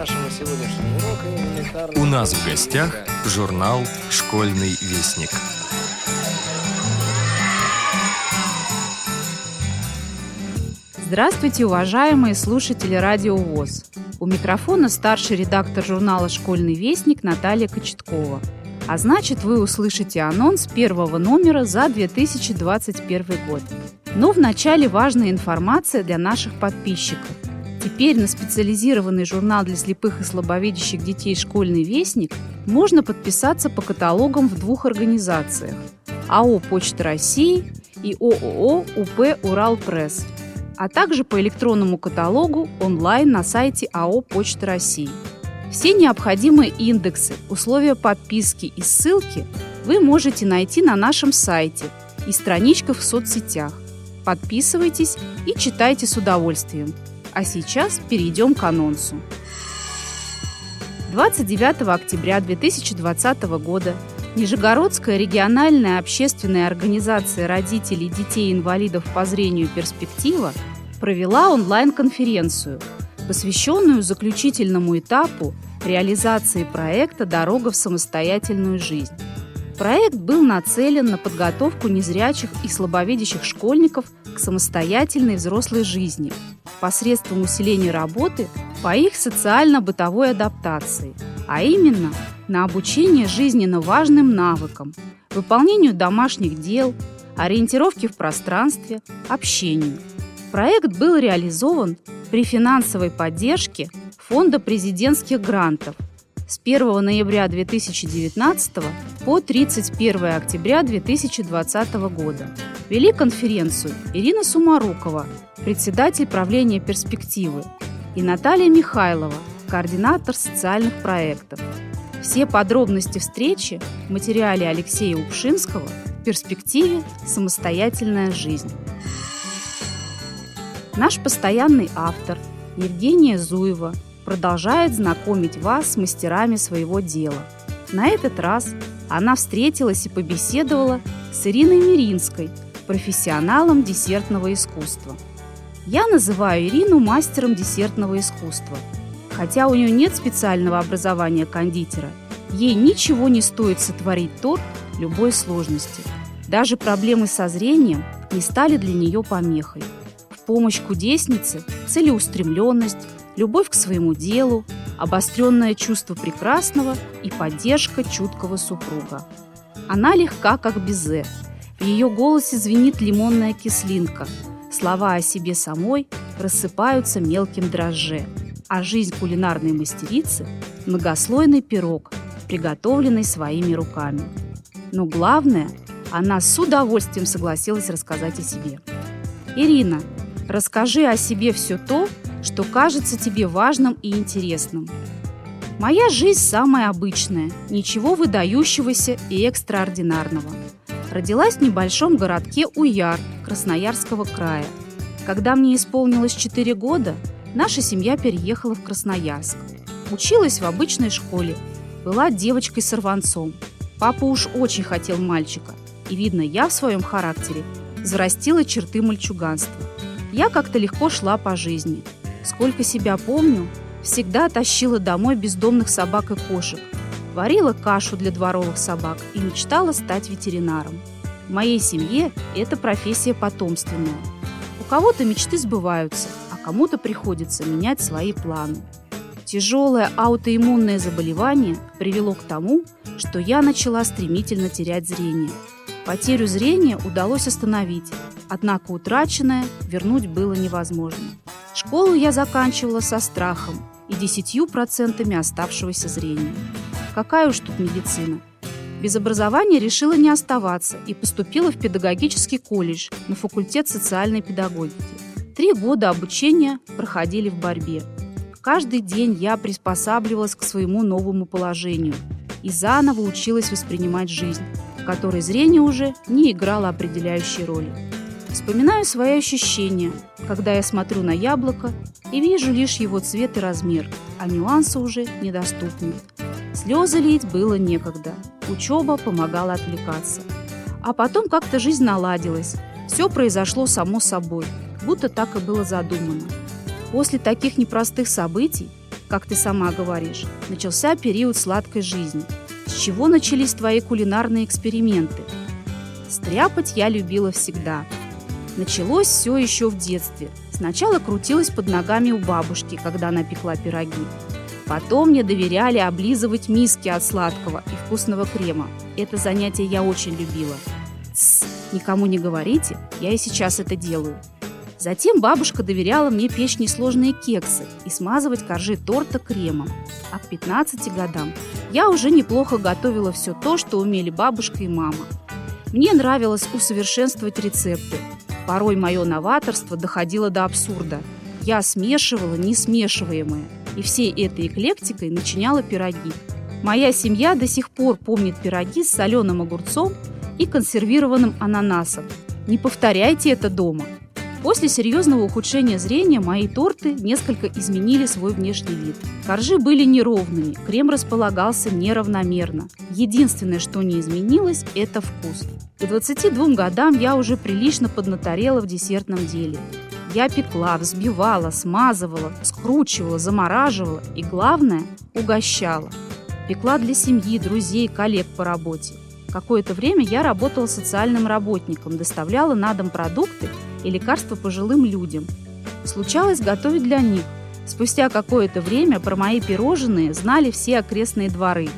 нашего сегодняшнего урока элементарно... У нас в гостях журнал «Школьный вестник». Здравствуйте, уважаемые слушатели Радио ВОЗ. У микрофона старший редактор журнала «Школьный вестник» Наталья Кочеткова. А значит, вы услышите анонс первого номера за 2021 год. Но вначале важная информация для наших подписчиков. Теперь на специализированный журнал для слепых и слабовидящих детей «Школьный вестник» можно подписаться по каталогам в двух организациях – АО «Почта России» и ООО «УП Уралпресс», а также по электронному каталогу онлайн на сайте АО «Почта России». Все необходимые индексы, условия подписки и ссылки вы можете найти на нашем сайте и страничках в соцсетях. Подписывайтесь и читайте с удовольствием. А сейчас перейдем к анонсу. 29 октября 2020 года Нижегородская региональная общественная организация родителей детей-инвалидов по зрению «Перспектива» провела онлайн-конференцию, посвященную заключительному этапу реализации проекта «Дорога в самостоятельную жизнь». Проект был нацелен на подготовку незрячих и слабовидящих школьников к самостоятельной взрослой жизни посредством усиления работы по их социально-бытовой адаптации, а именно на обучение жизненно важным навыкам, выполнению домашних дел, ориентировке в пространстве, общению. Проект был реализован при финансовой поддержке Фонда президентских грантов – с 1 ноября 2019 по 31 октября 2020 года. Вели конференцию Ирина Сумарукова, председатель правления «Перспективы», и Наталья Михайлова, координатор социальных проектов. Все подробности встречи в материале Алексея Упшинского в перспективе «Самостоятельная жизнь». Наш постоянный автор Евгения Зуева – продолжает знакомить вас с мастерами своего дела. На этот раз она встретилась и побеседовала с Ириной Миринской, профессионалом десертного искусства. Я называю Ирину мастером десертного искусства. Хотя у нее нет специального образования кондитера, ей ничего не стоит сотворить торт любой сложности. Даже проблемы со зрением не стали для нее помехой. В помощь кудеснице целеустремленность, любовь к своему делу, обостренное чувство прекрасного и поддержка чуткого супруга. Она легка, как безе. В ее голосе звенит лимонная кислинка. Слова о себе самой рассыпаются мелким дрожже. А жизнь кулинарной мастерицы – многослойный пирог, приготовленный своими руками. Но главное, она с удовольствием согласилась рассказать о себе. Ирина, расскажи о себе все то, что кажется тебе важным и интересным. Моя жизнь самая обычная, ничего выдающегося и экстраординарного. Родилась в небольшом городке Уяр Красноярского края. Когда мне исполнилось 4 года, наша семья переехала в Красноярск. Училась в обычной школе, была девочкой-сорванцом. Папа уж очень хотел мальчика, и, видно, я в своем характере зарастила черты мальчуганства. Я как-то легко шла по жизни – Сколько себя помню, всегда тащила домой бездомных собак и кошек, варила кашу для дворовых собак и мечтала стать ветеринаром. В моей семье это профессия потомственная. У кого-то мечты сбываются, а кому-то приходится менять свои планы. Тяжелое аутоиммунное заболевание привело к тому, что я начала стремительно терять зрение. Потерю зрения удалось остановить, однако утраченное вернуть было невозможно. Школу я заканчивала со страхом и десятью процентами оставшегося зрения. Какая уж тут медицина. Без образования решила не оставаться и поступила в педагогический колледж на факультет социальной педагогики. Три года обучения проходили в борьбе. Каждый день я приспосабливалась к своему новому положению и заново училась воспринимать жизнь, в которой зрение уже не играло определяющей роли. Вспоминаю свои ощущения, когда я смотрю на яблоко и вижу лишь его цвет и размер, а нюансы уже недоступны. Слезы лить было некогда, учеба помогала отвлекаться. А потом как-то жизнь наладилась, все произошло само собой, будто так и было задумано. После таких непростых событий как ты сама говоришь, начался период сладкой жизни. С чего начались твои кулинарные эксперименты? Стряпать я любила всегда. Началось все еще в детстве. Сначала крутилась под ногами у бабушки, когда она пекла пироги. Потом мне доверяли облизывать миски от сладкого и вкусного крема. Это занятие я очень любила. Тссс, никому не говорите, я и сейчас это делаю. Затем бабушка доверяла мне печь несложные кексы и смазывать коржи торта кремом. А к 15 годам я уже неплохо готовила все то, что умели бабушка и мама. Мне нравилось усовершенствовать рецепты. Порой мое новаторство доходило до абсурда. Я смешивала несмешиваемое, и всей этой эклектикой начиняла пироги. Моя семья до сих пор помнит пироги с соленым огурцом и консервированным ананасом. Не повторяйте это дома – После серьезного ухудшения зрения мои торты несколько изменили свой внешний вид. Коржи были неровными, крем располагался неравномерно. Единственное, что не изменилось, это вкус. К 22 годам я уже прилично поднаторела в десертном деле. Я пекла, взбивала, смазывала, скручивала, замораживала и, главное, угощала. Пекла для семьи, друзей, коллег по работе. Какое-то время я работала социальным работником, доставляла на дом продукты и лекарства пожилым людям. Случалось готовить для них. Спустя какое-то время про мои пирожные знали все окрестные дворы.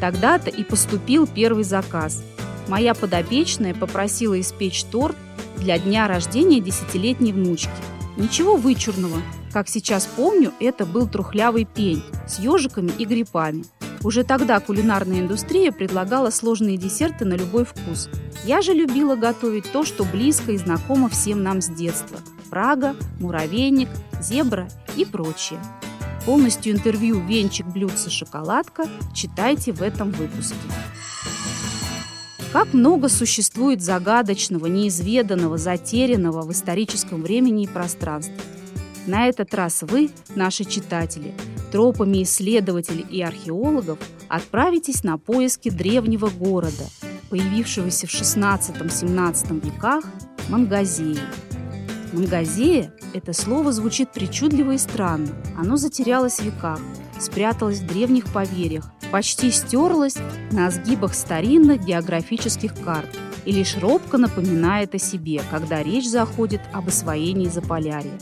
Тогда-то и поступил первый заказ. Моя подопечная попросила испечь торт для дня рождения десятилетней внучки. Ничего вычурного. Как сейчас помню, это был трухлявый пень с ежиками и грибами. Уже тогда кулинарная индустрия предлагала сложные десерты на любой вкус. Я же любила готовить то, что близко и знакомо всем нам с детства. Прага, муравейник, зебра и прочее. Полностью интервью «Венчик, блюдце, шоколадка» читайте в этом выпуске. Как много существует загадочного, неизведанного, затерянного в историческом времени и пространстве. На этот раз вы, наши читатели, тропами исследователей и археологов отправитесь на поиски древнего города, появившегося в XVI-XVII веках Мангазеи. Мангазея – это слово звучит причудливо и странно. Оно затерялось в веках, спряталось в древних поверьях, почти стерлось на сгибах старинных географических карт и лишь робко напоминает о себе, когда речь заходит об освоении Заполярья.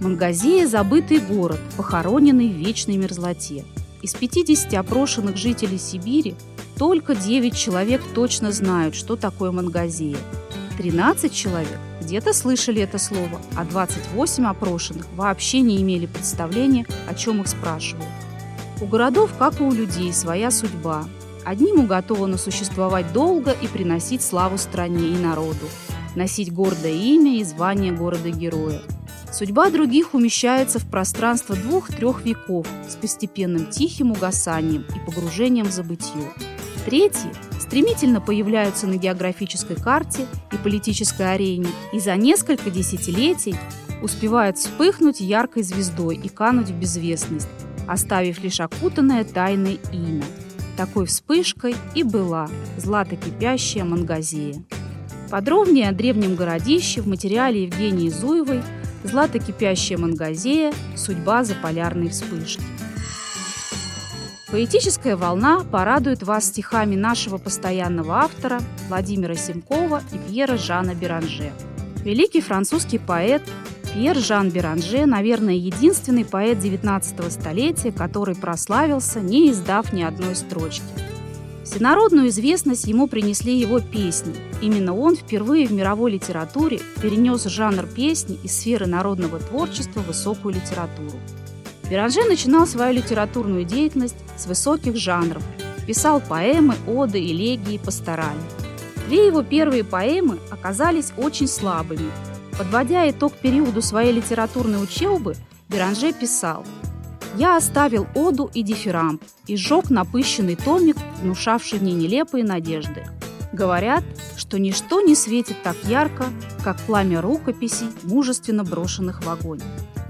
Мангазея – забытый город, похороненный в вечной мерзлоте. Из 50 опрошенных жителей Сибири только 9 человек точно знают, что такое Мангазея. 13 человек где-то слышали это слово, а 28 опрошенных вообще не имели представления, о чем их спрашивают. У городов, как и у людей, своя судьба. Одним уготовано существовать долго и приносить славу стране и народу, носить гордое имя и звание города-героя – Судьба других умещается в пространство двух-трех веков с постепенным тихим угасанием и погружением в забытье. Третьи стремительно появляются на географической карте и политической арене и за несколько десятилетий успевают вспыхнуть яркой звездой и кануть в безвестность, оставив лишь окутанное тайной имя. Такой вспышкой и была злато-кипящая Мангазея. Подробнее о древнем городище в материале Евгении Зуевой – Злато-кипящая мангазея, судьба заполярной вспышки. Поэтическая волна порадует вас стихами нашего постоянного автора Владимира Семкова и Пьера Жана Беранже. Великий французский поэт Пьер Жан Беранже, наверное, единственный поэт 19 столетия, который прославился, не издав ни одной строчки – Всенародную известность ему принесли его песни. Именно он впервые в мировой литературе перенес жанр песни из сферы народного творчества в высокую литературу. Беранже начинал свою литературную деятельность с высоких жанров. Писал поэмы, оды, элегии, пасторали. Две его первые поэмы оказались очень слабыми. Подводя итог периоду своей литературной учебы, Беранже писал – я оставил оду и дифирамб и сжег напыщенный томик, внушавший мне нелепые надежды. Говорят, что ничто не светит так ярко, как пламя рукописей, мужественно брошенных в огонь.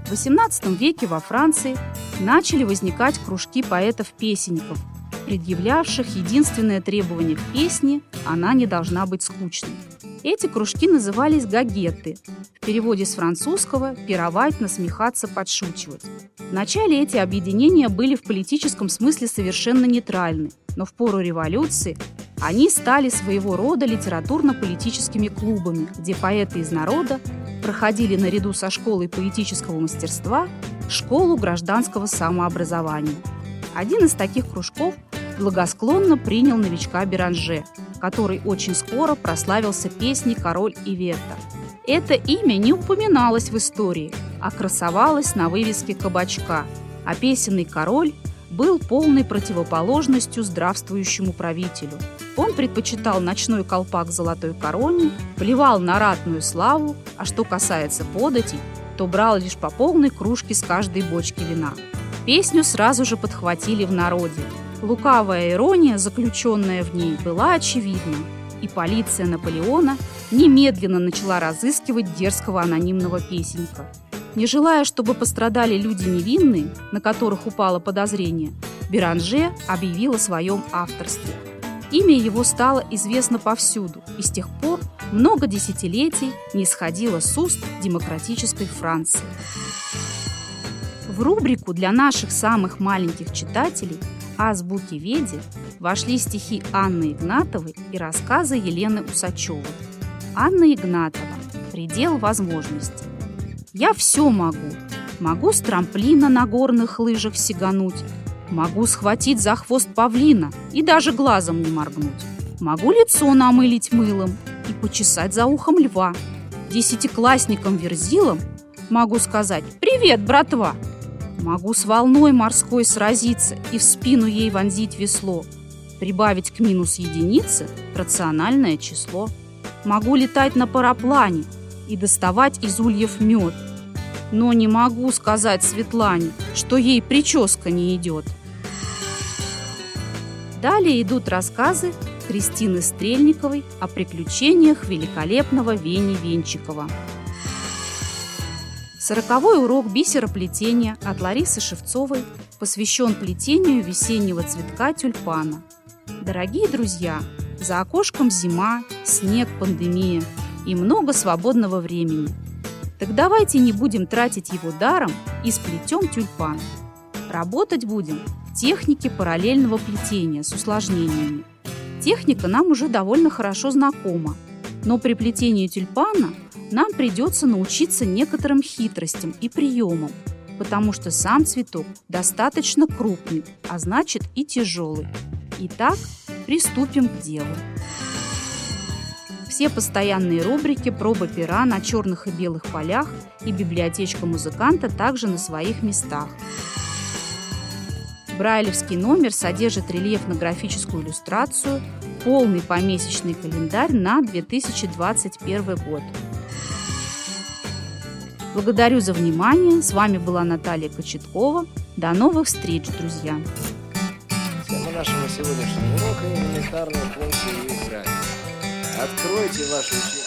В XVIII веке во Франции начали возникать кружки поэтов-песенников, предъявлявших единственное требование к песне – она не должна быть скучной. Эти кружки назывались гагеты. В переводе с французского «пировать», «насмехаться», «подшучивать». Вначале эти объединения были в политическом смысле совершенно нейтральны, но в пору революции они стали своего рода литературно-политическими клубами, где поэты из народа проходили наряду со школой поэтического мастерства школу гражданского самообразования. Один из таких кружков благосклонно принял новичка Беранже, который очень скоро прославился песней «Король и Ветер». Это имя не упоминалось в истории, а красовалось на вывеске кабачка, а песенный король был полной противоположностью здравствующему правителю. Он предпочитал ночной колпак золотой короне, плевал на ратную славу, а что касается податей, то брал лишь по полной кружке с каждой бочки вина. Песню сразу же подхватили в народе. Лукавая ирония, заключенная в ней, была очевидна, и полиция Наполеона немедленно начала разыскивать дерзкого анонимного песенника. Не желая, чтобы пострадали люди невинные, на которых упало подозрение, Беранже объявил о своем авторстве. Имя его стало известно повсюду, и с тех пор много десятилетий не сходило с уст демократической Франции. В рубрику для наших самых маленьких читателей «Азбуки Веди» вошли стихи Анны Игнатовой и рассказы Елены Усачевой. Анна Игнатова «Предел возможностей». Я все могу. Могу с трамплина на горных лыжах сигануть. Могу схватить за хвост павлина и даже глазом не моргнуть. Могу лицо намылить мылом и почесать за ухом льва. Десятиклассникам верзилам могу сказать «Привет, братва!» Могу с волной морской сразиться и в спину ей вонзить весло. Прибавить к минус единицы рациональное число. Могу летать на параплане и доставать из ульев мед. Но не могу сказать Светлане, что ей прическа не идет. Далее идут рассказы Кристины Стрельниковой о приключениях великолепного Вени Венчикова. Сороковой урок бисероплетения от Ларисы Шевцовой посвящен плетению весеннего цветка тюльпана. Дорогие друзья, за окошком зима, снег, пандемия и много свободного времени. Так давайте не будем тратить его даром и сплетем тюльпан. Работать будем в технике параллельного плетения с усложнениями. Техника нам уже довольно хорошо знакома, но при плетении тюльпана – нам придется научиться некоторым хитростям и приемам, потому что сам цветок достаточно крупный, а значит и тяжелый. Итак, приступим к делу. Все постоянные рубрики «Проба пера» на черных и белых полях и библиотечка музыканта также на своих местах. Брайлевский номер содержит рельефно-графическую иллюстрацию, полный помесячный календарь на 2021 год. Благодарю за внимание. С вами была Наталья Кочеткова. До новых встреч, друзья! Тема нашего сегодняшнего урока – элементарные функции игры. Откройте учебники.